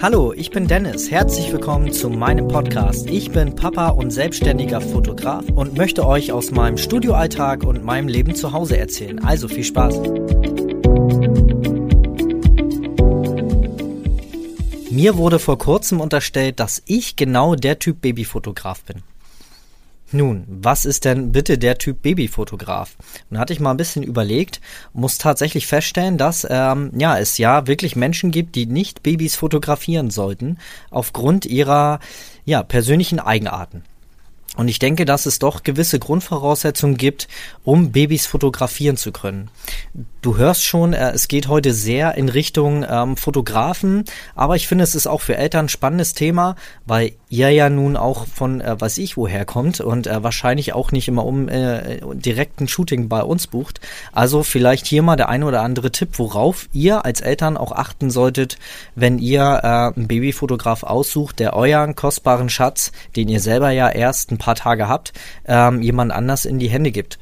Hallo, ich bin Dennis. Herzlich willkommen zu meinem Podcast. Ich bin Papa und selbstständiger Fotograf und möchte euch aus meinem Studioalltag und meinem Leben zu Hause erzählen. Also viel Spaß. Mir wurde vor kurzem unterstellt, dass ich genau der Typ Babyfotograf bin. Nun, was ist denn bitte der Typ Babyfotograf? Nun hatte ich mal ein bisschen überlegt, muss tatsächlich feststellen, dass ähm, ja es ja wirklich Menschen gibt, die nicht Babys fotografieren sollten aufgrund ihrer ja persönlichen Eigenarten. Und ich denke, dass es doch gewisse Grundvoraussetzungen gibt, um Babys fotografieren zu können. Du hörst schon, äh, es geht heute sehr in Richtung ähm, Fotografen, aber ich finde, es ist auch für Eltern ein spannendes Thema, weil ihr ja nun auch von äh, weiß ich woher kommt und äh, wahrscheinlich auch nicht immer um äh, direkt ein Shooting bei uns bucht. Also vielleicht hier mal der ein oder andere Tipp, worauf ihr als Eltern auch achten solltet, wenn ihr äh, einen Babyfotograf aussucht, der euren kostbaren Schatz, den ihr selber ja erst ein paar Tage habt, ähm, jemand anders in die Hände gibt.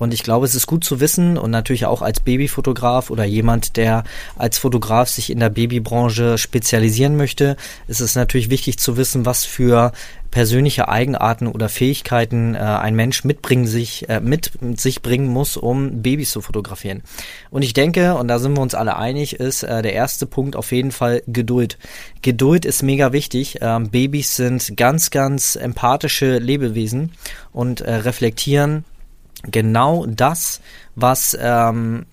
Und ich glaube, es ist gut zu wissen und natürlich auch als Babyfotograf oder jemand, der als Fotograf sich in der Babybranche spezialisieren möchte, ist es natürlich wichtig zu wissen, was für persönliche Eigenarten oder Fähigkeiten äh, ein Mensch mitbringen sich äh, mit sich bringen muss, um Babys zu fotografieren. Und ich denke, und da sind wir uns alle einig, ist äh, der erste Punkt auf jeden Fall Geduld. Geduld ist mega wichtig. Ähm, Babys sind ganz, ganz empathische Lebewesen und äh, reflektieren genau das, was ähm,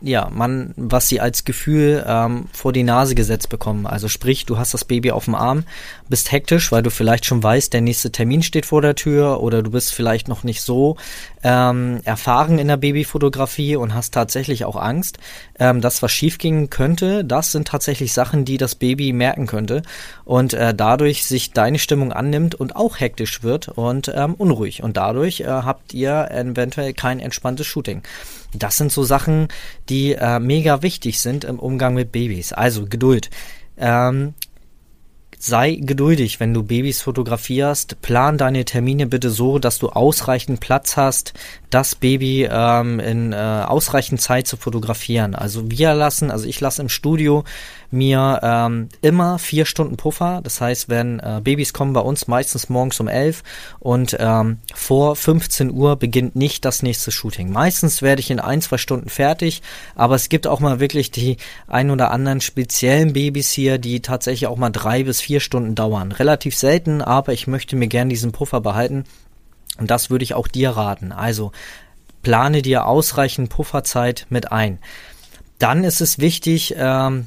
ja, man, was sie als Gefühl ähm, vor die Nase gesetzt bekommen. Also sprich, du hast das Baby auf dem Arm, bist hektisch, weil du vielleicht schon weißt, der nächste Termin steht vor der Tür oder du bist vielleicht noch nicht so ähm, erfahren in der Babyfotografie und hast tatsächlich auch Angst, ähm, dass was schiefgehen könnte. Das sind tatsächlich Sachen, die das Baby merken könnte und äh, dadurch sich deine Stimmung annimmt und auch hektisch wird und ähm, unruhig. Und dadurch äh, habt ihr eventuell kein entspanntes Shooting. Das sind so Sachen, die äh, mega wichtig sind im Umgang mit Babys. Also Geduld. Ähm, sei geduldig, wenn du Babys fotografierst. Plan deine Termine bitte so, dass du ausreichend Platz hast, das Baby ähm, in äh, ausreichend Zeit zu fotografieren. Also wir lassen, also ich lasse im Studio mir ähm, immer vier Stunden Puffer. Das heißt, wenn äh, Babys kommen bei uns meistens morgens um elf und ähm, vor 15 Uhr beginnt nicht das nächste Shooting. Meistens werde ich in ein, zwei Stunden fertig, aber es gibt auch mal wirklich die ein oder anderen speziellen Babys hier, die tatsächlich auch mal drei bis vier Stunden dauern. Relativ selten, aber ich möchte mir gern diesen Puffer behalten. Und das würde ich auch dir raten. Also plane dir ausreichend Pufferzeit mit ein. Dann ist es wichtig, ähm,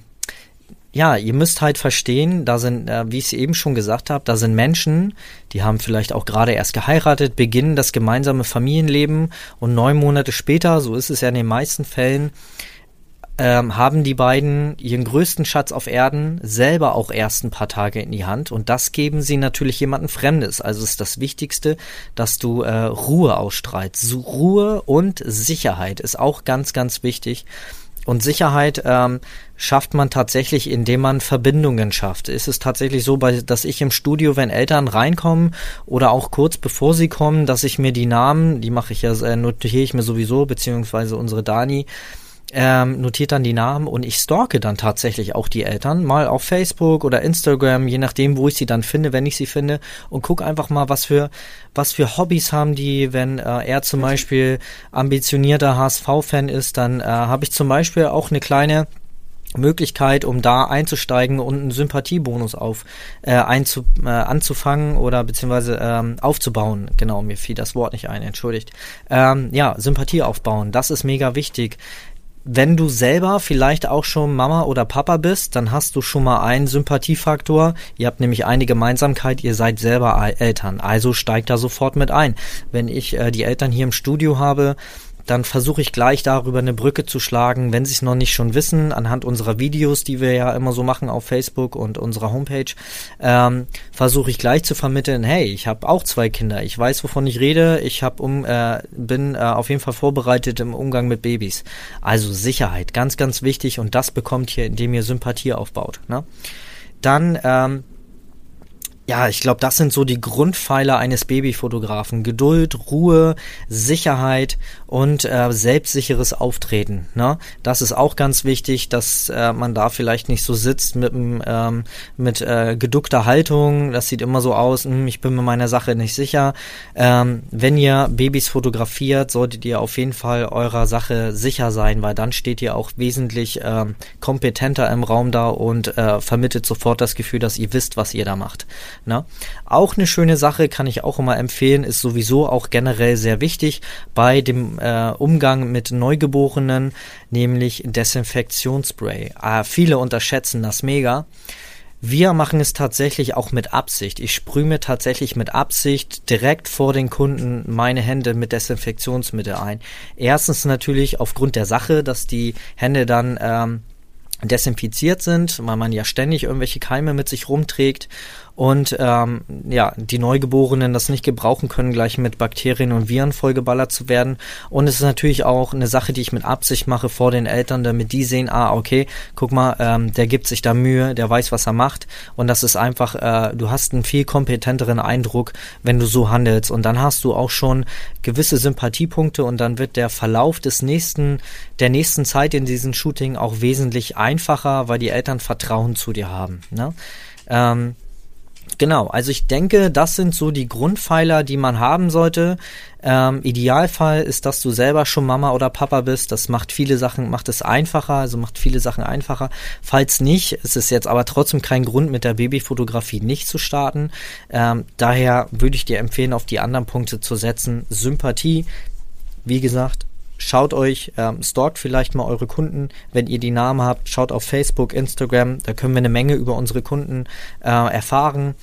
ja, ihr müsst halt verstehen, da sind, äh, wie ich es eben schon gesagt habe, da sind Menschen, die haben vielleicht auch gerade erst geheiratet, beginnen das gemeinsame Familienleben und neun Monate später, so ist es ja in den meisten Fällen, ähm, haben die beiden ihren größten Schatz auf Erden selber auch erst ein paar Tage in die Hand und das geben sie natürlich jemandem Fremdes. Also ist das Wichtigste, dass du äh, Ruhe ausstrahlst. So Ruhe und Sicherheit ist auch ganz, ganz wichtig. Und Sicherheit ähm, schafft man tatsächlich, indem man Verbindungen schafft. Ist es tatsächlich so, dass ich im Studio, wenn Eltern reinkommen oder auch kurz bevor sie kommen, dass ich mir die Namen, die mache ich ja, äh, notiere ich mir sowieso, beziehungsweise unsere Dani, ähm, notiert dann die Namen und ich stalke dann tatsächlich auch die Eltern mal auf Facebook oder Instagram, je nachdem, wo ich sie dann finde, wenn ich sie finde und guck einfach mal, was für was für Hobbys haben die, wenn äh, er zum Beispiel ambitionierter HSV-Fan ist, dann äh, habe ich zum Beispiel auch eine kleine Möglichkeit, um da einzusteigen und einen Sympathiebonus auf äh, einzu, äh, anzufangen oder beziehungsweise ähm, aufzubauen. Genau, mir fiel das Wort nicht ein, entschuldigt. Ähm, ja, Sympathie aufbauen, das ist mega wichtig wenn du selber vielleicht auch schon Mama oder Papa bist, dann hast du schon mal einen Sympathiefaktor. Ihr habt nämlich eine Gemeinsamkeit, ihr seid selber Eltern. Also steigt da sofort mit ein. Wenn ich äh, die Eltern hier im Studio habe, dann versuche ich gleich darüber eine Brücke zu schlagen, wenn sie es noch nicht schon wissen, anhand unserer Videos, die wir ja immer so machen auf Facebook und unserer Homepage, ähm, versuche ich gleich zu vermitteln, hey, ich habe auch zwei Kinder, ich weiß, wovon ich rede, ich hab um, äh, bin äh, auf jeden Fall vorbereitet im Umgang mit Babys. Also Sicherheit, ganz, ganz wichtig und das bekommt ihr, indem ihr Sympathie aufbaut. Ne? Dann ähm, ja, ich glaube, das sind so die Grundpfeiler eines Babyfotografen. Geduld, Ruhe, Sicherheit und äh, selbstsicheres Auftreten. Ne? Das ist auch ganz wichtig, dass äh, man da vielleicht nicht so sitzt mit, ähm, mit äh, geduckter Haltung. Das sieht immer so aus, hm, ich bin mir meiner Sache nicht sicher. Ähm, wenn ihr Babys fotografiert, solltet ihr auf jeden Fall eurer Sache sicher sein, weil dann steht ihr auch wesentlich ähm, kompetenter im Raum da und äh, vermittelt sofort das Gefühl, dass ihr wisst, was ihr da macht. Ne? Auch eine schöne Sache kann ich auch immer empfehlen, ist sowieso auch generell sehr wichtig bei dem äh, Umgang mit Neugeborenen, nämlich Desinfektionsspray. Äh, viele unterschätzen das mega. Wir machen es tatsächlich auch mit Absicht. Ich sprühe mir tatsächlich mit Absicht direkt vor den Kunden meine Hände mit Desinfektionsmittel ein. Erstens natürlich aufgrund der Sache, dass die Hände dann ähm, desinfiziert sind, weil man ja ständig irgendwelche Keime mit sich rumträgt und ähm, ja, die Neugeborenen das nicht gebrauchen können, gleich mit Bakterien und Viren vollgeballert zu werden. Und es ist natürlich auch eine Sache, die ich mit Absicht mache vor den Eltern, damit die sehen, ah, okay, guck mal, ähm, der gibt sich da Mühe, der weiß, was er macht. Und das ist einfach, äh, du hast einen viel kompetenteren Eindruck, wenn du so handelst. Und dann hast du auch schon gewisse Sympathiepunkte und dann wird der Verlauf des nächsten, der nächsten Zeit in diesem Shooting auch wesentlich einfacher, weil die Eltern Vertrauen zu dir haben. Ne? Ähm, Genau, also ich denke, das sind so die Grundpfeiler, die man haben sollte. Ähm, Idealfall ist, dass du selber schon Mama oder Papa bist. Das macht viele Sachen, macht es einfacher, also macht viele Sachen einfacher. Falls nicht, ist es jetzt aber trotzdem kein Grund, mit der Babyfotografie nicht zu starten. Ähm, daher würde ich dir empfehlen, auf die anderen Punkte zu setzen. Sympathie, wie gesagt, Schaut euch, ähm, stalkt vielleicht mal eure Kunden, wenn ihr die Namen habt. Schaut auf Facebook, Instagram, da können wir eine Menge über unsere Kunden äh, erfahren.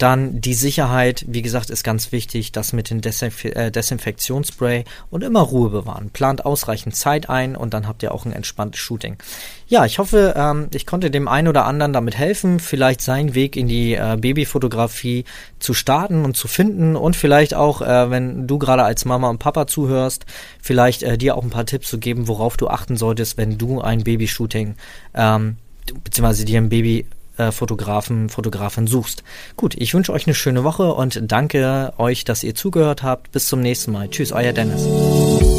Dann die Sicherheit, wie gesagt, ist ganz wichtig. Das mit dem Desinf äh, Desinfektionsspray und immer Ruhe bewahren. Plant ausreichend Zeit ein und dann habt ihr auch ein entspanntes Shooting. Ja, ich hoffe, ähm, ich konnte dem einen oder anderen damit helfen, vielleicht seinen Weg in die äh, Babyfotografie zu starten und zu finden und vielleicht auch, äh, wenn du gerade als Mama und Papa zuhörst, vielleicht äh, dir auch ein paar Tipps zu geben, worauf du achten solltest, wenn du ein Babyshooting ähm, beziehungsweise dir ein Baby äh, Fotografen, Fotografin suchst. Gut, ich wünsche euch eine schöne Woche und danke euch, dass ihr zugehört habt. Bis zum nächsten Mal. Tschüss, euer Dennis.